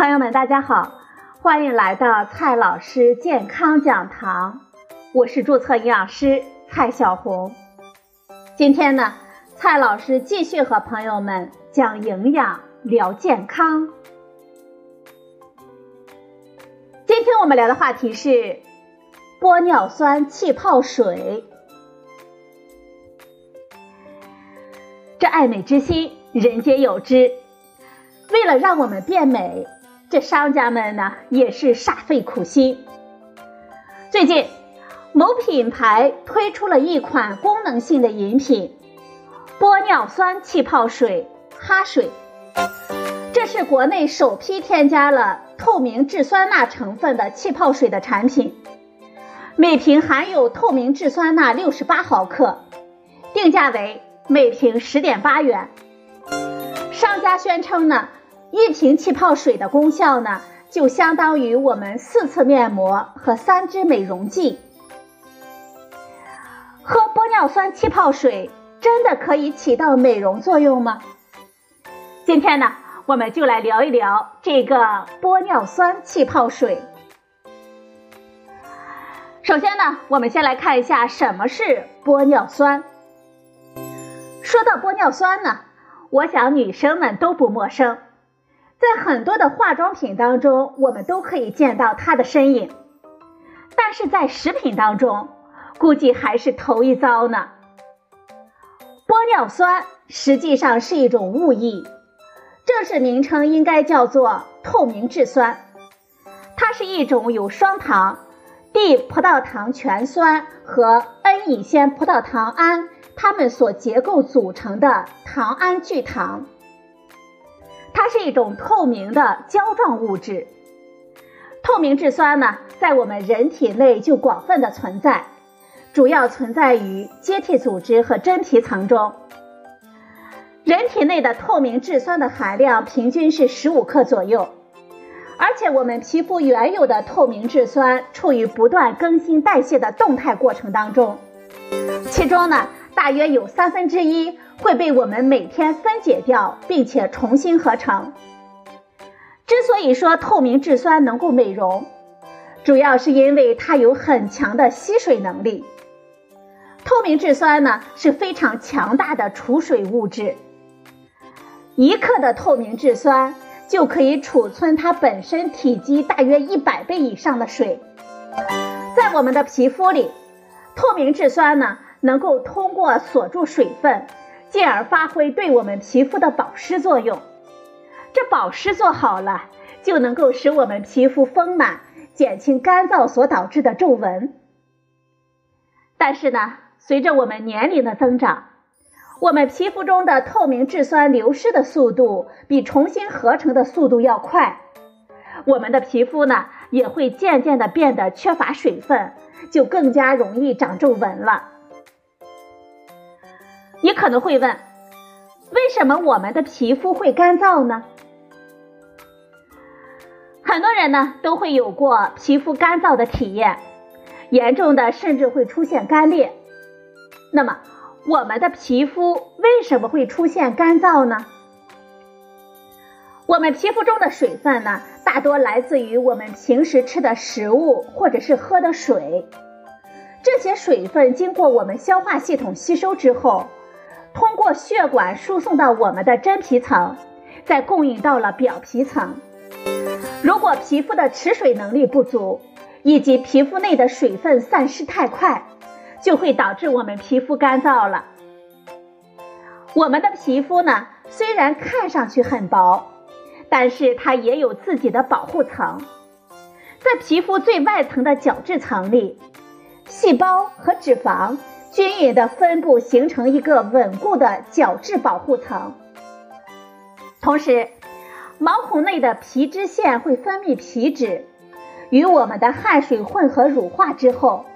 朋友们，大家好，欢迎来到蔡老师健康讲堂，我是注册营养师蔡小红。今天呢，蔡老师继续和朋友们讲营养、聊健康。今天我们聊的话题是玻尿酸气泡水。这爱美之心，人皆有之。为了让我们变美，这商家们呢也是煞费苦心。最近，某品牌推出了一款功能性的饮品——玻尿酸气泡水哈水。这是国内首批添加了透明质酸钠成分的气泡水的产品，每瓶含有透明质酸钠六十八毫克，定价为每瓶十点八元。商家宣称呢。一瓶气泡水的功效呢，就相当于我们四次面膜和三支美容剂。喝玻尿酸气泡水真的可以起到美容作用吗？今天呢，我们就来聊一聊这个玻尿酸气泡水。首先呢，我们先来看一下什么是玻尿酸。说到玻尿酸呢，我想女生们都不陌生。在很多的化妆品当中，我们都可以见到它的身影，但是在食品当中，估计还是头一遭呢。玻尿酸实际上是一种物异，正式名称应该叫做透明质酸，它是一种由双糖 D 葡萄糖醛酸和 N 乙酰葡萄糖胺它们所结构组成的糖胺聚糖。它是一种透明的胶状物质。透明质酸呢，在我们人体内就广泛的存在，主要存在于结缔组织和真皮层中。人体内的透明质酸的含量平均是十五克左右，而且我们皮肤原有的透明质酸处于不断更新代谢的动态过程当中，其中呢，大约有三分之一。会被我们每天分解掉，并且重新合成。之所以说透明质酸能够美容，主要是因为它有很强的吸水能力。透明质酸呢是非常强大的储水物质，一克的透明质酸就可以储存它本身体积大约一百倍以上的水。在我们的皮肤里，透明质酸呢能够通过锁住水分。进而发挥对我们皮肤的保湿作用，这保湿做好了，就能够使我们皮肤丰满，减轻干燥所导致的皱纹。但是呢，随着我们年龄的增长，我们皮肤中的透明质酸流失的速度比重新合成的速度要快，我们的皮肤呢也会渐渐的变得缺乏水分，就更加容易长皱纹了。你可能会问，为什么我们的皮肤会干燥呢？很多人呢都会有过皮肤干燥的体验，严重的甚至会出现干裂。那么，我们的皮肤为什么会出现干燥呢？我们皮肤中的水分呢，大多来自于我们平时吃的食物或者是喝的水，这些水分经过我们消化系统吸收之后。通过血管输送到我们的真皮层，再供应到了表皮层。如果皮肤的持水能力不足，以及皮肤内的水分散失太快，就会导致我们皮肤干燥了。我们的皮肤呢，虽然看上去很薄，但是它也有自己的保护层。在皮肤最外层的角质层里，细胞和脂肪。均匀的分布形成一个稳固的角质保护层。同时，毛孔内的皮脂腺会分泌皮脂，与我们的汗水混合乳化之后，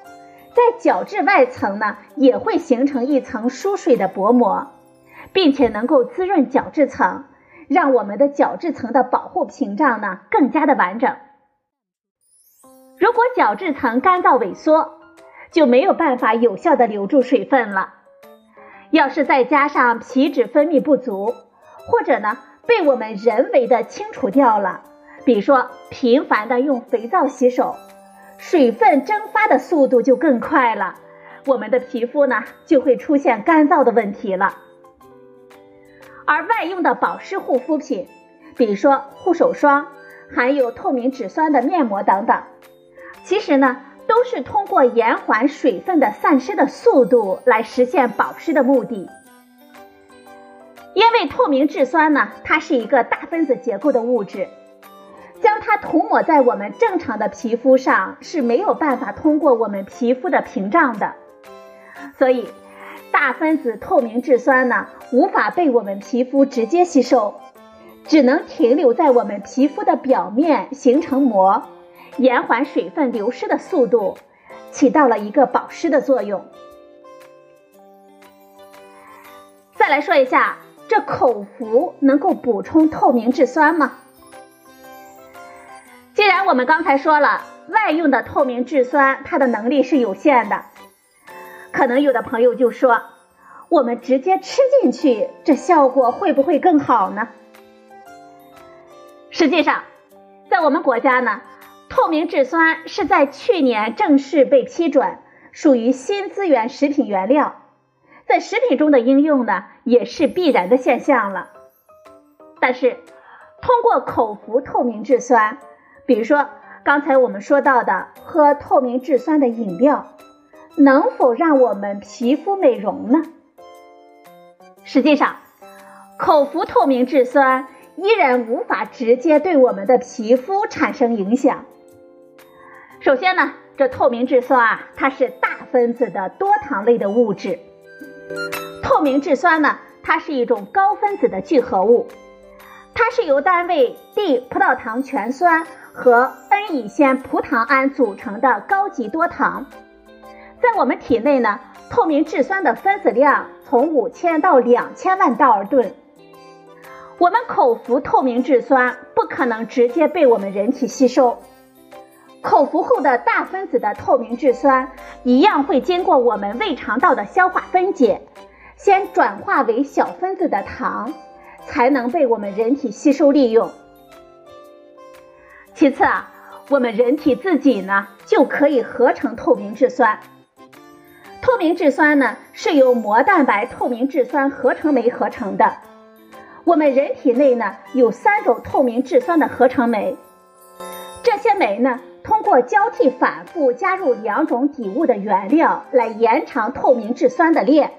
在角质外层呢也会形成一层疏水的薄膜，并且能够滋润角质层，让我们的角质层的保护屏障呢更加的完整。如果角质层干燥萎缩，就没有办法有效的留住水分了。要是再加上皮脂分泌不足，或者呢被我们人为的清除掉了，比如说频繁的用肥皂洗手，水分蒸发的速度就更快了，我们的皮肤呢就会出现干燥的问题了。而外用的保湿护肤品，比如说护手霜，含有透明质酸的面膜等等，其实呢都是通过延缓水分的散失的速度来实现保湿的目的。因为透明质酸呢，它是一个大分子结构的物质，将它涂抹在我们正常的皮肤上是没有办法通过我们皮肤的屏障的，所以。大分子透明质酸呢，无法被我们皮肤直接吸收，只能停留在我们皮肤的表面形成膜，延缓水分流失的速度，起到了一个保湿的作用。再来说一下，这口服能够补充透明质酸吗？既然我们刚才说了，外用的透明质酸它的能力是有限的。可能有的朋友就说，我们直接吃进去，这效果会不会更好呢？实际上，在我们国家呢，透明质酸是在去年正式被批准，属于新资源食品原料，在食品中的应用呢，也是必然的现象了。但是，通过口服透明质酸，比如说刚才我们说到的喝透明质酸的饮料。能否让我们皮肤美容呢？实际上，口服透明质酸依然无法直接对我们的皮肤产生影响。首先呢，这透明质酸啊，它是大分子的多糖类的物质。透明质酸呢，它是一种高分子的聚合物，它是由单位 D 葡萄糖醛酸和 N 乙酰葡糖胺组成的高级多糖。在我们体内呢，透明质酸的分子量从五千到两千万道尔顿。我们口服透明质酸不可能直接被我们人体吸收，口服后的大分子的透明质酸一样会经过我们胃肠道的消化分解，先转化为小分子的糖，才能被我们人体吸收利用。其次啊，我们人体自己呢就可以合成透明质酸。透明质酸呢，是由膜蛋白透明质酸合成酶合成的。我们人体内呢有三种透明质酸的合成酶，这些酶呢通过交替反复加入两种底物的原料来延长透明质酸的链。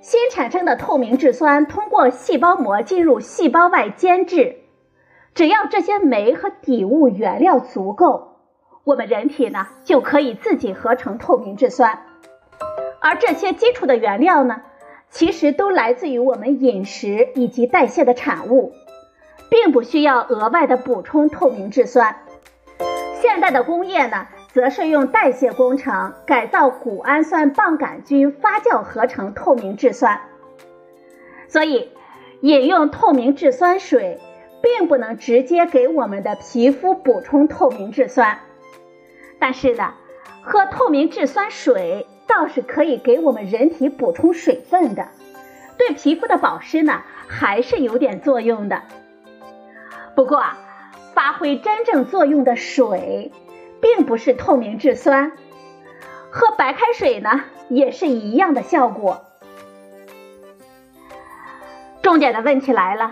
新产生的透明质酸通过细胞膜进入细胞外监制。只要这些酶和底物原料足够，我们人体呢就可以自己合成透明质酸。而这些基础的原料呢，其实都来自于我们饮食以及代谢的产物，并不需要额外的补充透明质酸。现代的工业呢，则是用代谢工程改造谷氨酸棒杆菌发酵合成透明质酸。所以，饮用透明质酸水，并不能直接给我们的皮肤补充透明质酸。但是呢，喝透明质酸水。倒是可以给我们人体补充水分的，对皮肤的保湿呢还是有点作用的。不过啊，发挥真正作用的水，并不是透明质酸，喝白开水呢也是一样的效果。重点的问题来了，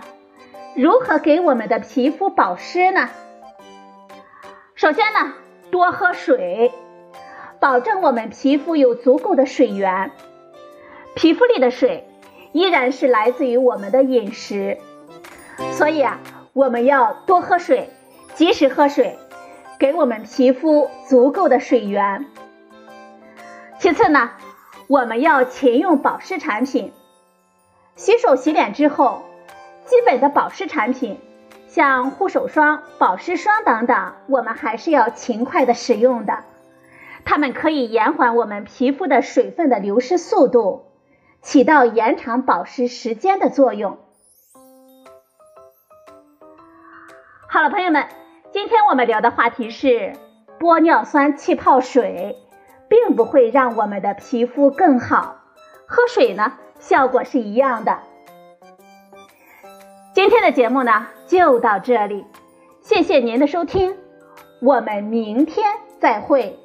如何给我们的皮肤保湿呢？首先呢，多喝水。保证我们皮肤有足够的水源，皮肤里的水依然是来自于我们的饮食，所以啊，我们要多喝水，及时喝水，给我们皮肤足够的水源。其次呢，我们要勤用保湿产品，洗手洗脸之后，基本的保湿产品，像护手霜、保湿霜等等，我们还是要勤快的使用的。它们可以延缓我们皮肤的水分的流失速度，起到延长保湿时间的作用。好了，朋友们，今天我们聊的话题是玻尿酸气泡水，并不会让我们的皮肤更好，喝水呢效果是一样的。今天的节目呢就到这里。谢谢您的收听，我们明天再会。